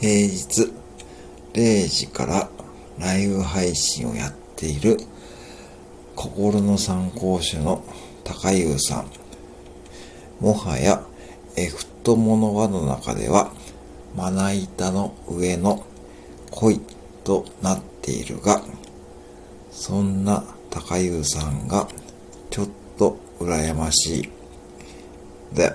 平日0時からライブ配信をやっている心の参考書の高優さん。もはやエフト物場の中ではまな板の上の恋となっているが、そんな高優さんがちょっと羨ましい。で、